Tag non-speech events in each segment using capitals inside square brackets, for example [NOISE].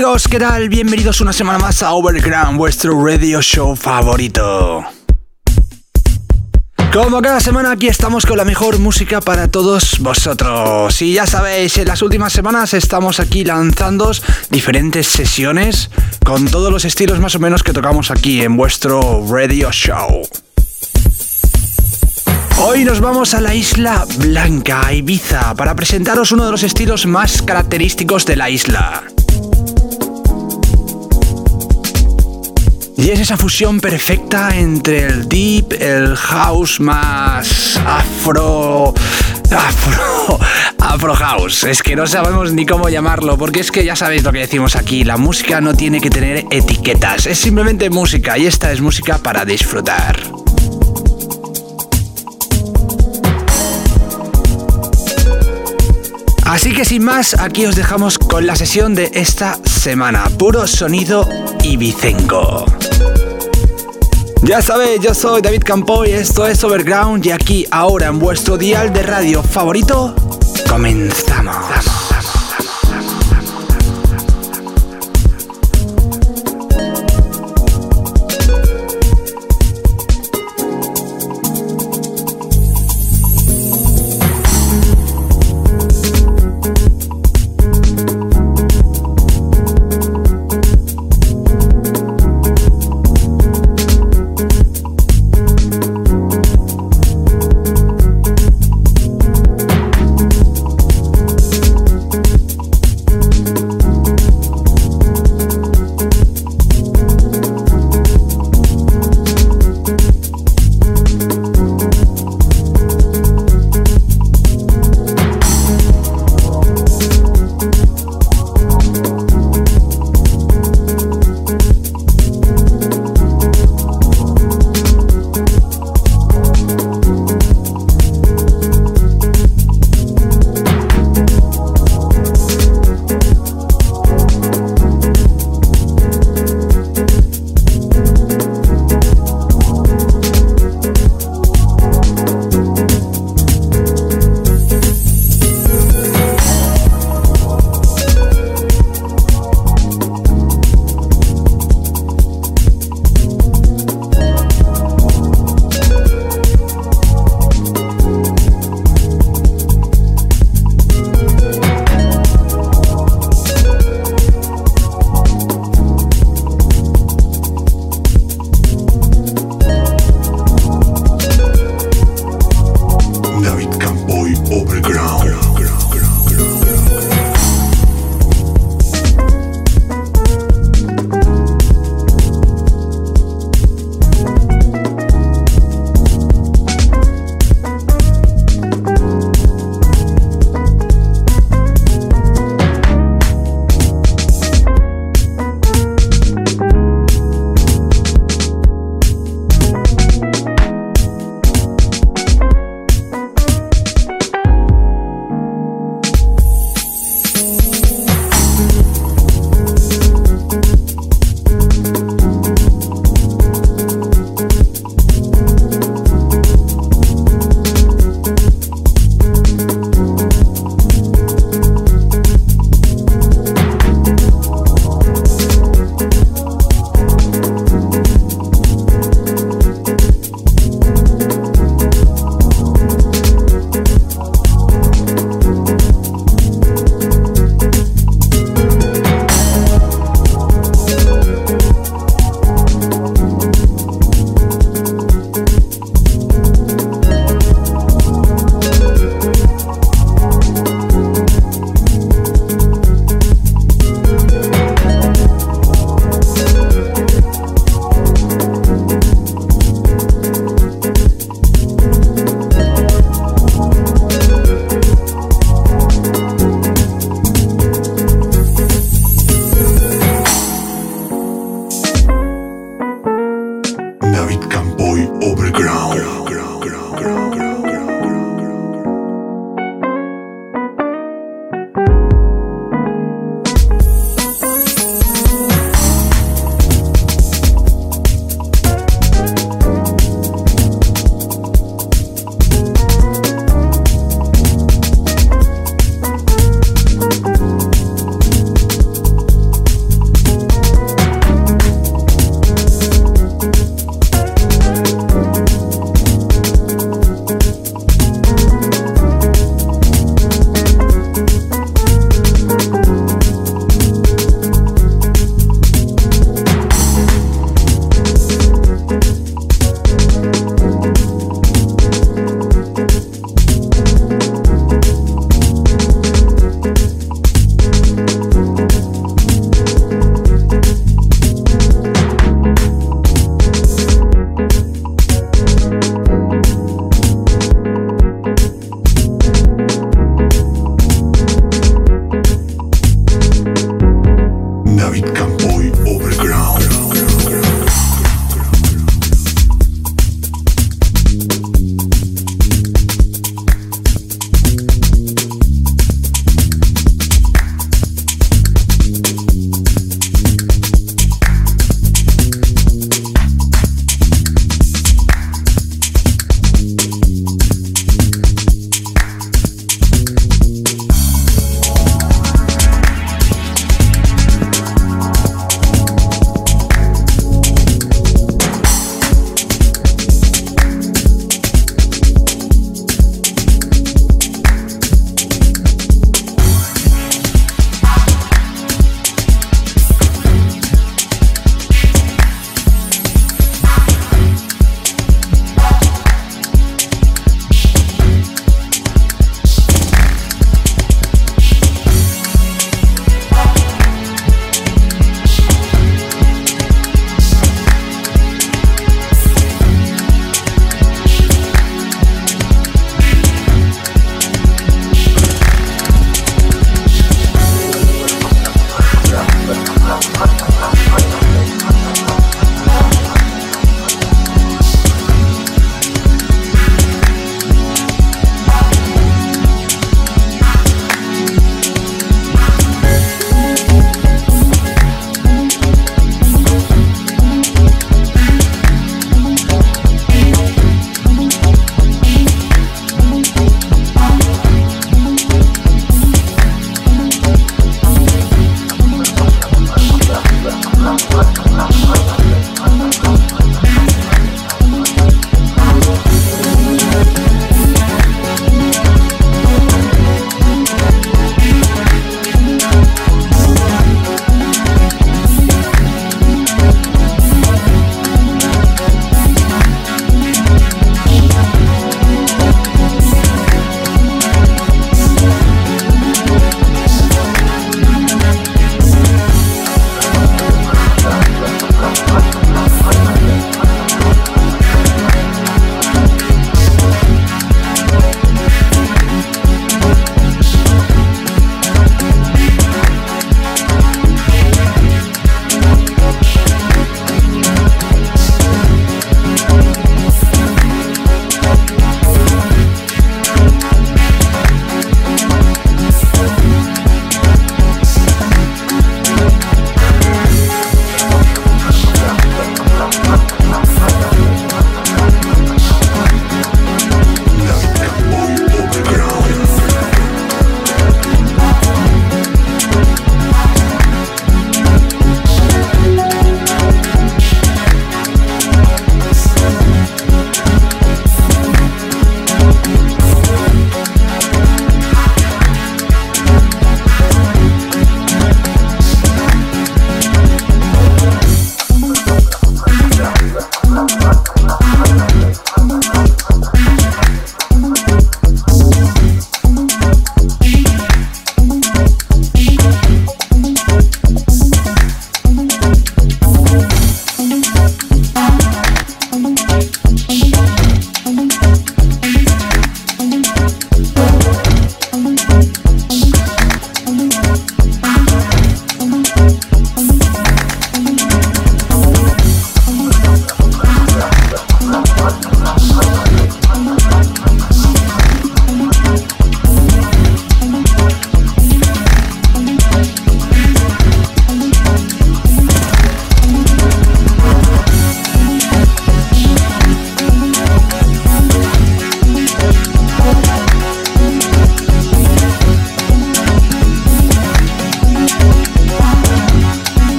amigos, ¿qué tal? Bienvenidos una semana más a Overground, vuestro radio show favorito. Como cada semana aquí estamos con la mejor música para todos vosotros. Y ya sabéis, en las últimas semanas estamos aquí lanzando diferentes sesiones con todos los estilos más o menos que tocamos aquí en vuestro radio show. Hoy nos vamos a la isla Blanca, Ibiza, para presentaros uno de los estilos más característicos de la isla. Y es esa fusión perfecta entre el deep, el house más afro... Afro... [LAUGHS] Afro house. Es que no sabemos ni cómo llamarlo, porque es que ya sabéis lo que decimos aquí, la música no tiene que tener etiquetas, es simplemente música y esta es música para disfrutar. Así que sin más, aquí os dejamos con la sesión de esta semana. Puro sonido ibicenco. Ya sabéis, yo soy David Campoy, esto es Overground y aquí ahora en vuestro dial de radio favorito, comenzamos.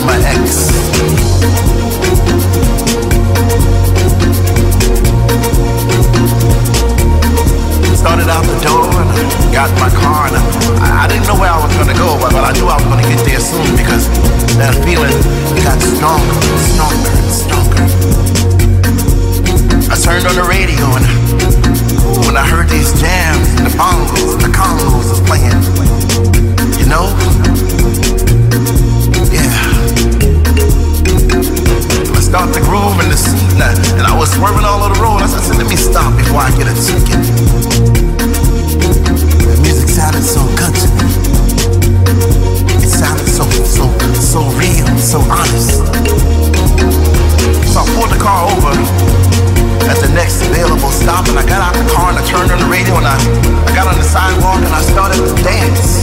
I my ex. started out the door and got my car and I, I didn't know where I was gonna go, but, but I knew I was gonna get there soon because that feeling got stronger and stronger and stronger. I turned on the radio and when I heard these jams and the bongos the congos was playing, you know, start to groove in and I, and I was swerving all over the road. I said, let me stop before I get a ticket The music sounded so good to me. It sounded so, so, so real, so honest. So I pulled the car over at the next available stop and I got out the car and I turned on the radio and I, I got on the sidewalk and I started to dance.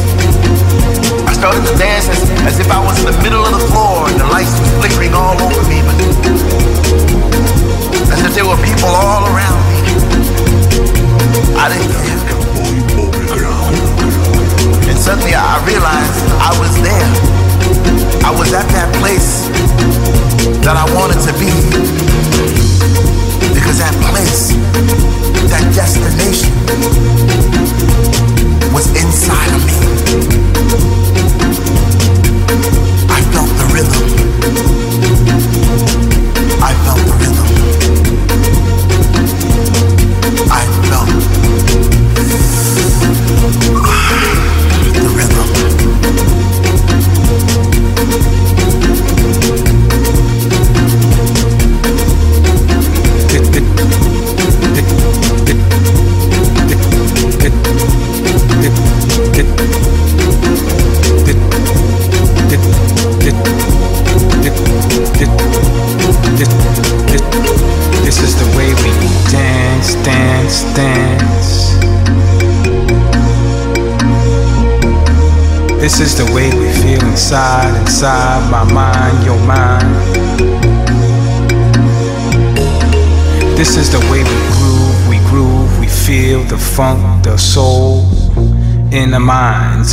Started to dance as, as if I was in the middle of the floor and the lights were flickering all over me, but as if there were people all around me. I didn't care. And suddenly I realized I was there. I was at that place that I wanted to be. Because that place, that destination, was inside of me. I felt the rhythm. I felt the rhythm.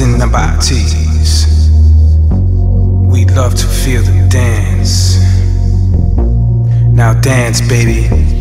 In the bodies. We love to feel the dance. Now dance, baby.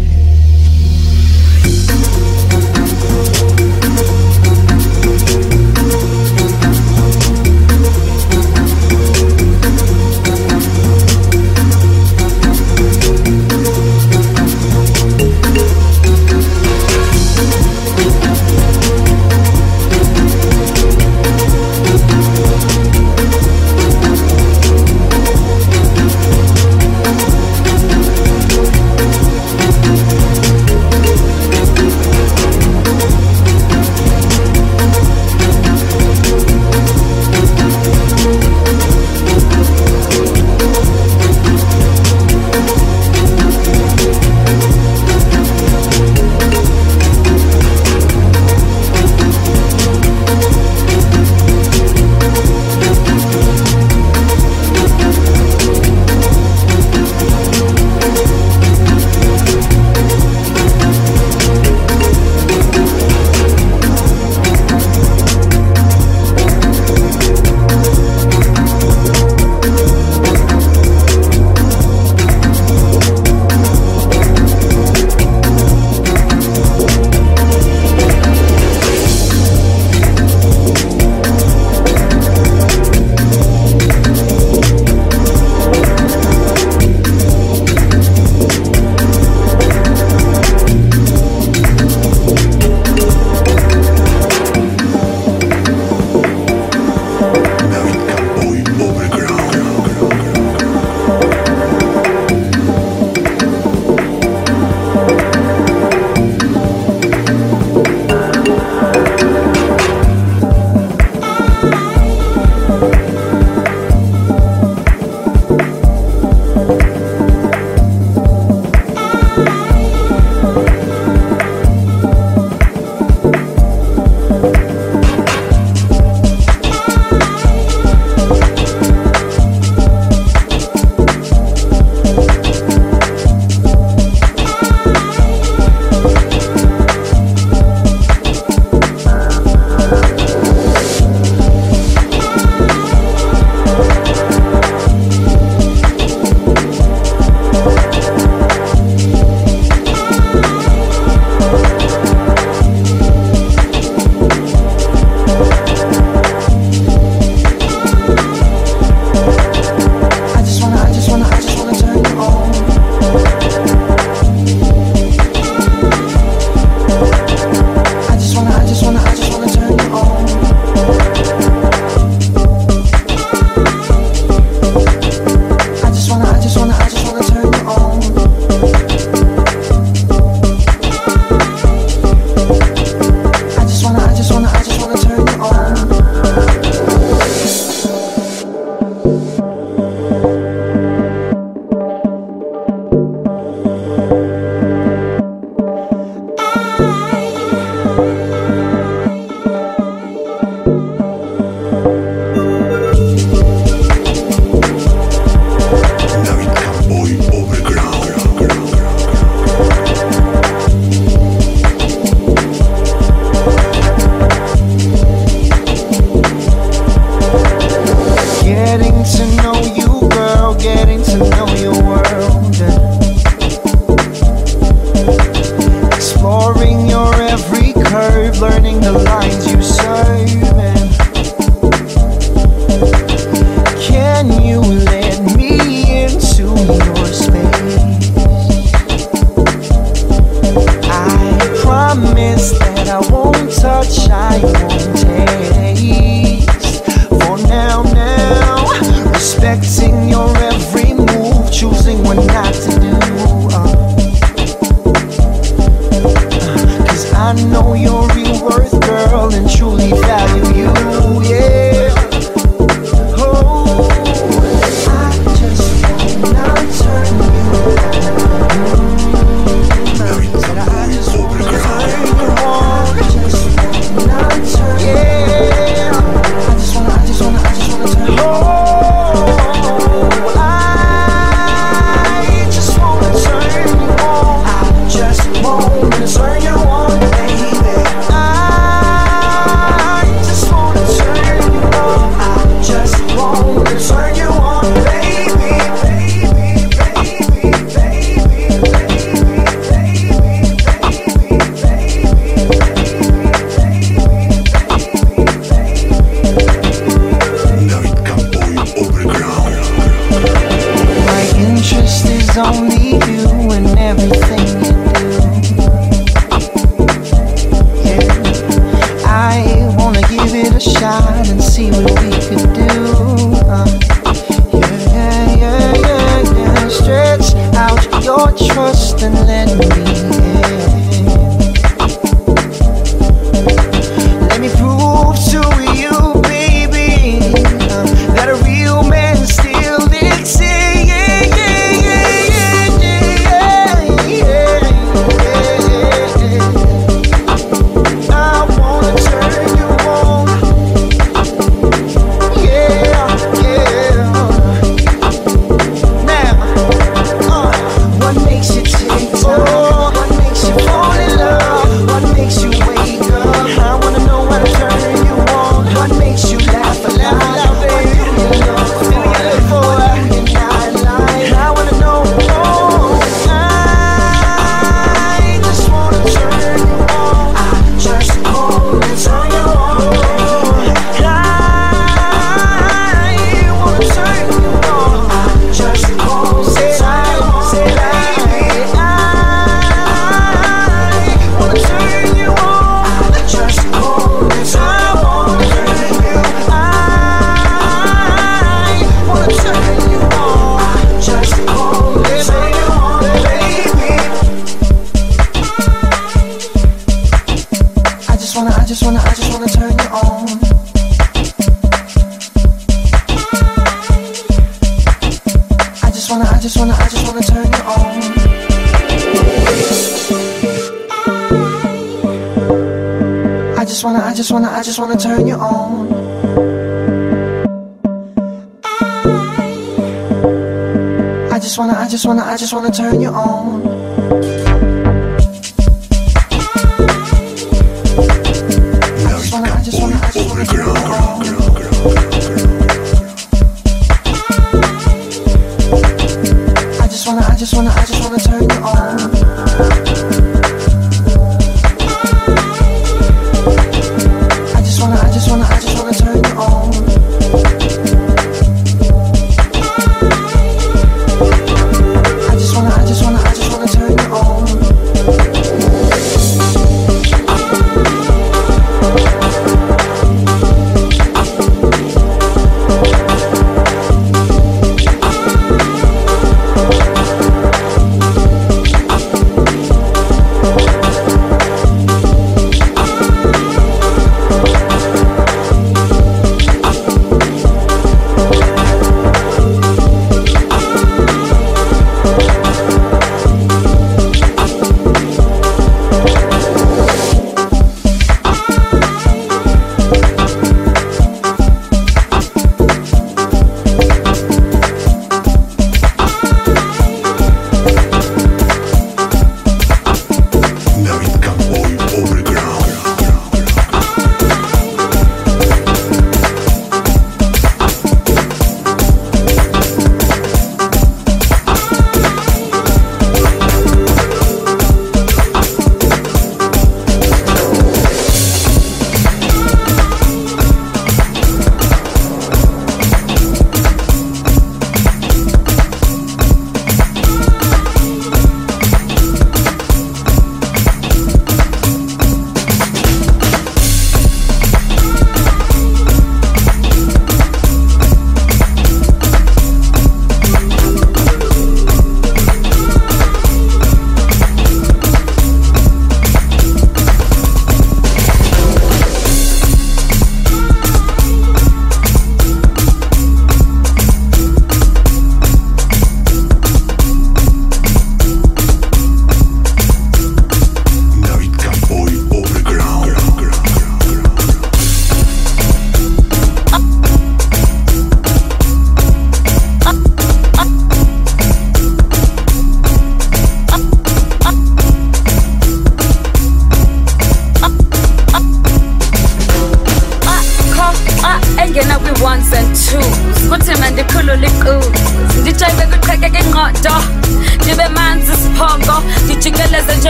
Wanna turn you on.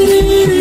Thank you.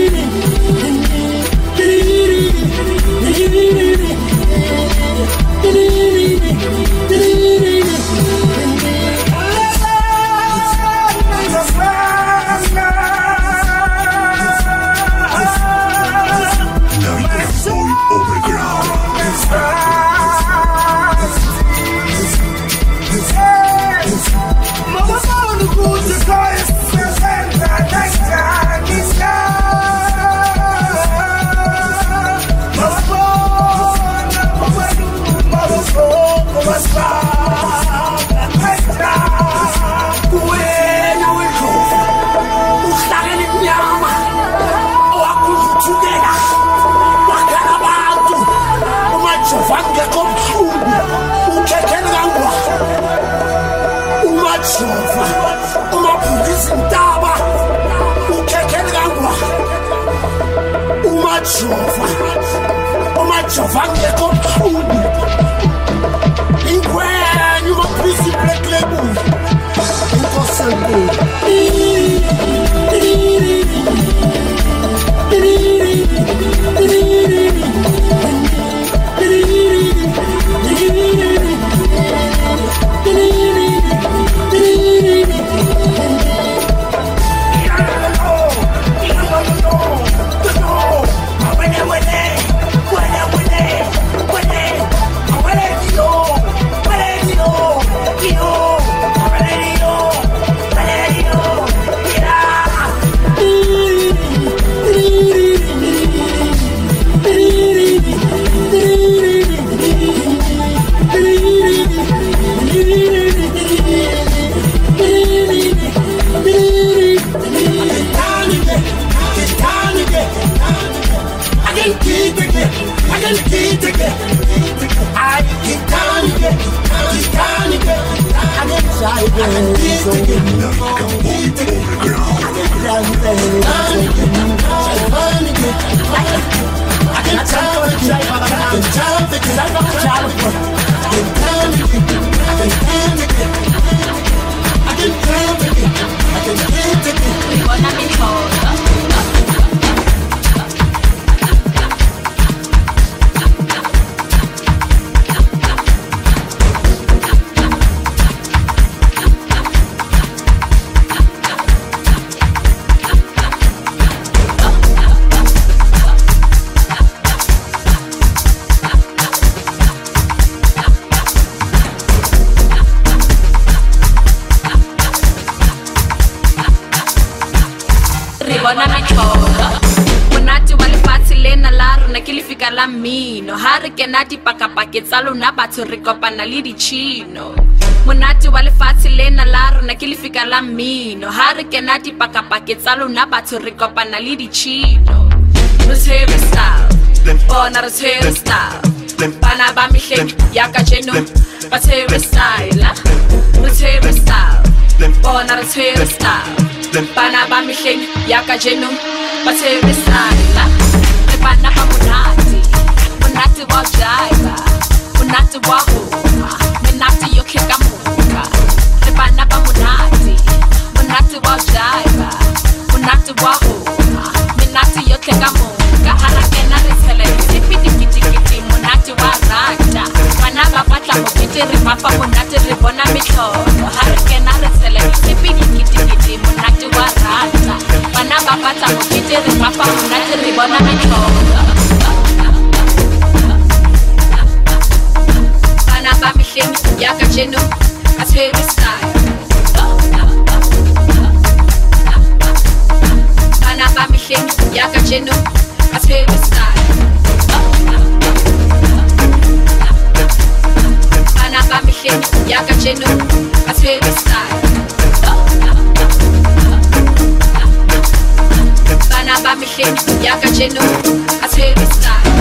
When ke lefika la mmino. Ha re kena dipakapake tsa lona batho re kopana le ditšhino monate wa lefatshe lena la rona ke lefika la mmino. Ha re kena dipakapake tsa lona batho re kopana le ditšhino re bona re tshwere style. Bana ba mehleng ya ka jeno ba tshwere style. Re tshwere style bona re tshwere style. Bana ba mehleng ya jeno ba tshwere style panapa munati munati wa jaiba munati wa huma minati yo kika muka ni panapa munati munati wa jaiba munati wa huma minati yo kika muka nitirimapa munatirivona mihlovo harikena risele ipikikitikiti munati wa rhandza vana va patsamu nitirimapa munatirivona mihlovo vana va mihlemi yakacheno aswerisai vana va mihlemi yakacheno aswerisai mehleng ya ka jeno ba tshwere style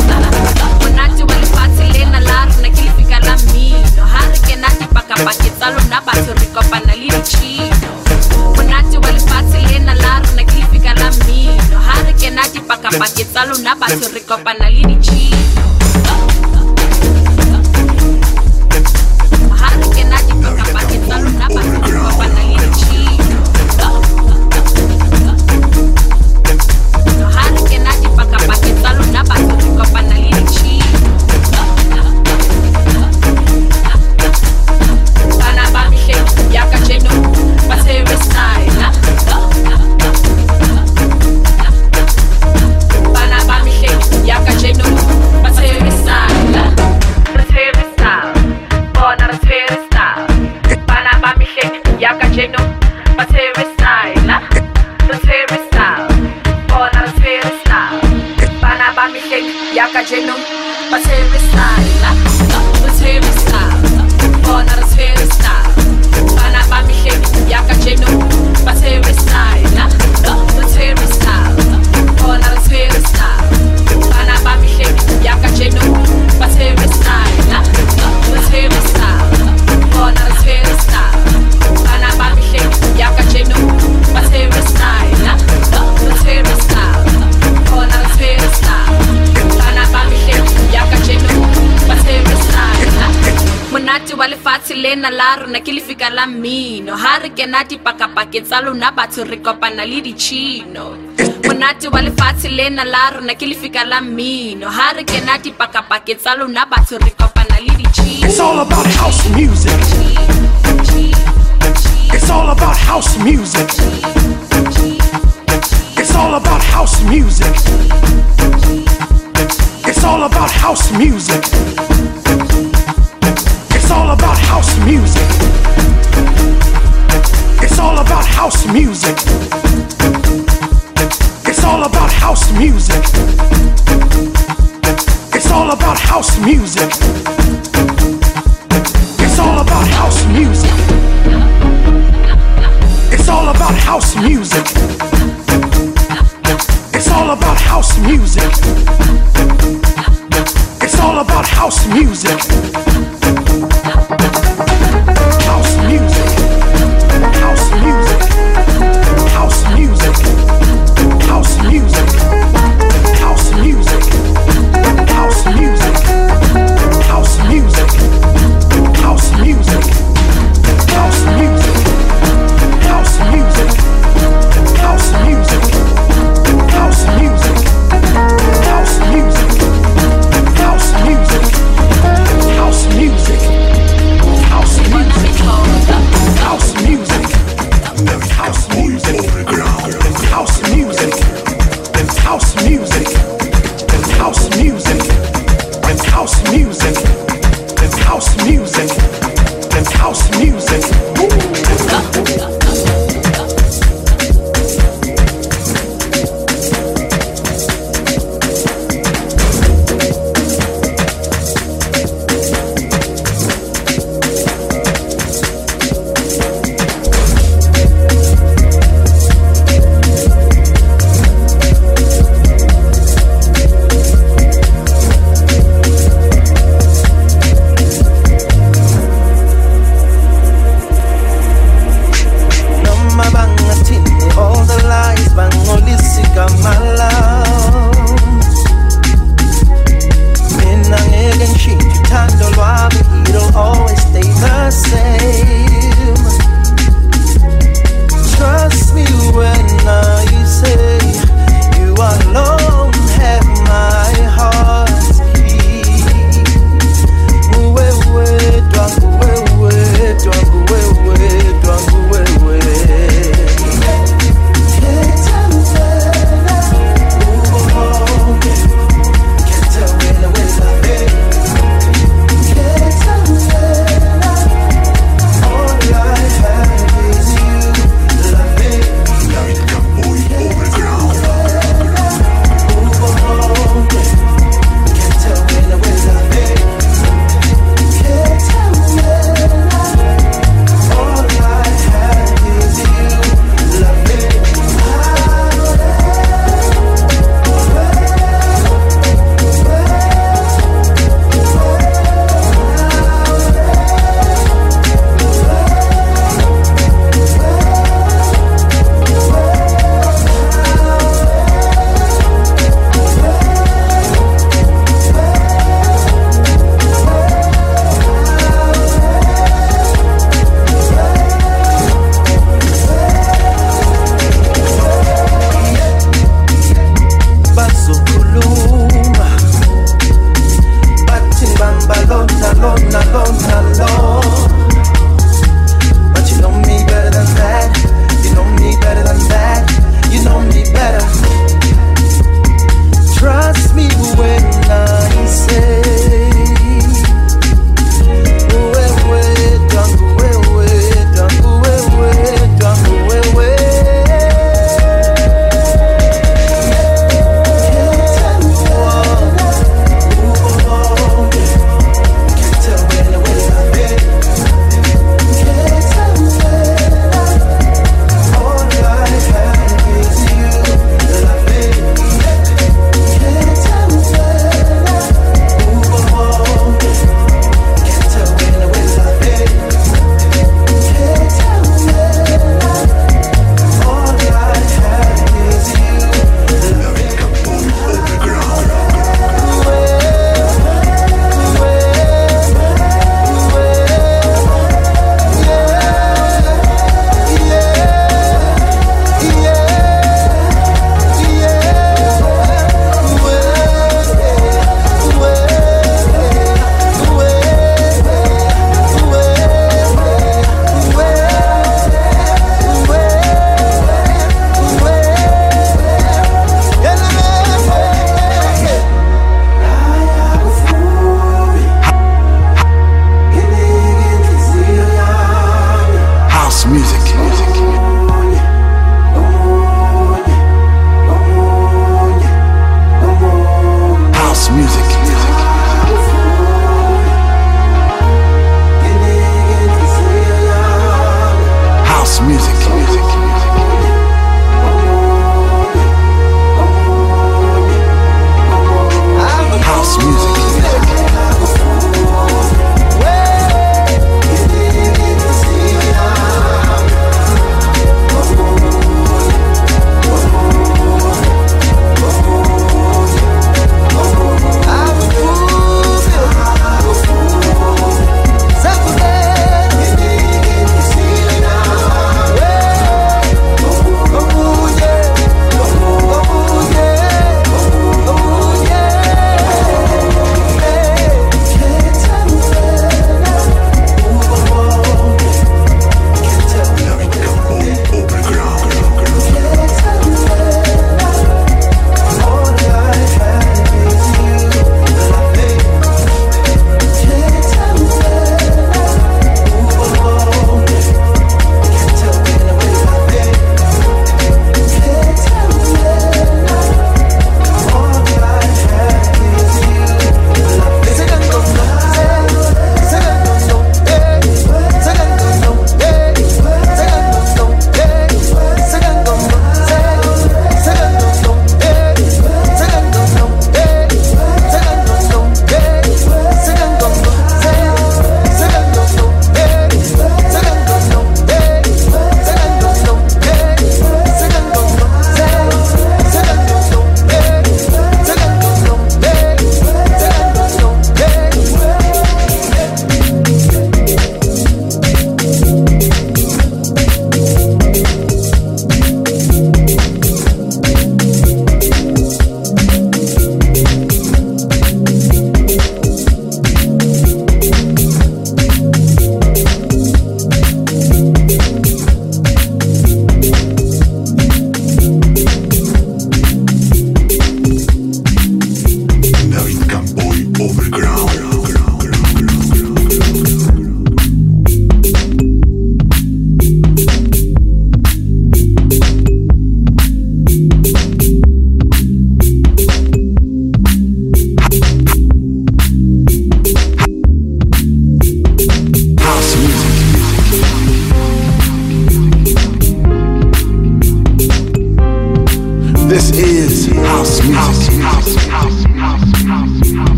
monate wa lefatshe lena la rona ke lefika la mmino. Ha re kena dipakapake tsa lona batho re kopana le ditšhino monate wa lefatshe lena la rona ke lefika la mmino. Ha re kena dipakapake tsa lona batho re kopana ha pakapake tsa lona batho re kopana le ditšhino monate wa lefatshe lena la rona ke lefika la mmino ha re kena dipakapake tsa lona batho re kopana le It's all about house music. It's all about house music. It's all about house music.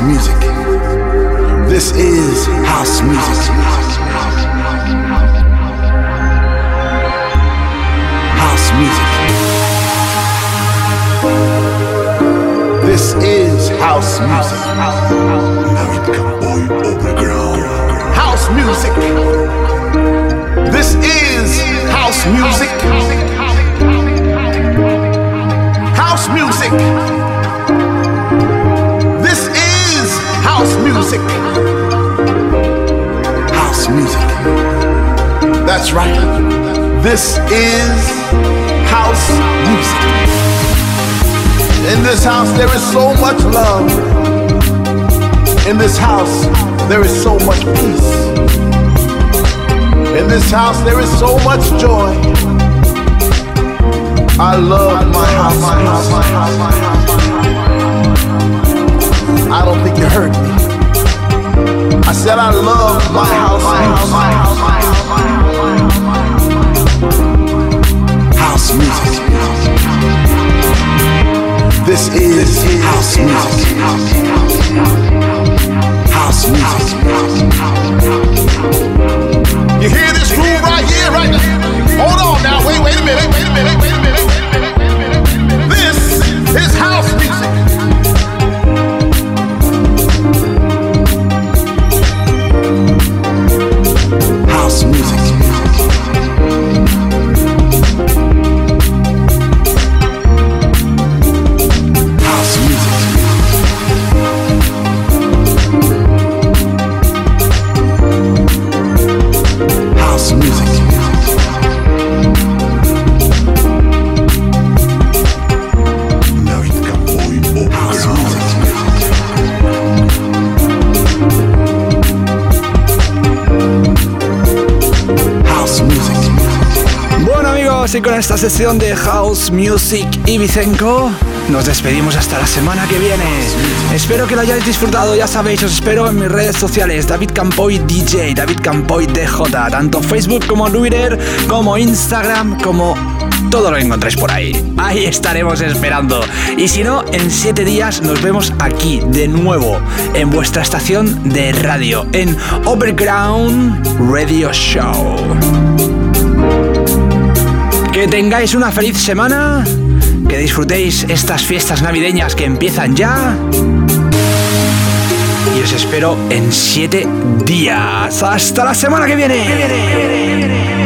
House music. This is house music. House music. This is house music. David Campoy Overground. House music. This is house music. House music. This music. House music. That's right. This is house music. In this house, there is so much love. In this house, there is so much peace. In this house, there is so much joy. I love my house. My house, my house, my house. I don't think you heard me. I said I love my house. House music. This is house music. House music. You hear this groove right here, right now? Hold on now. Wait, wait a minute. Wait a minute. Wait a minute. Wait a minute. This is house Con esta sesión de House Music y Vicenco, nos despedimos hasta la semana que viene. Espero que lo hayáis disfrutado, ya sabéis, os espero en mis redes sociales, David Campoy DJ, David Campoy DJ, tanto Facebook como Twitter, como Instagram, como todo lo encontráis por ahí. Ahí estaremos esperando. Y si no, en siete días nos vemos aquí de nuevo en vuestra estación de radio, en Overground Radio Show. Que tengáis una feliz semana, que disfrutéis estas fiestas navideñas que empiezan ya. Y os espero en siete días. Hasta la semana que viene.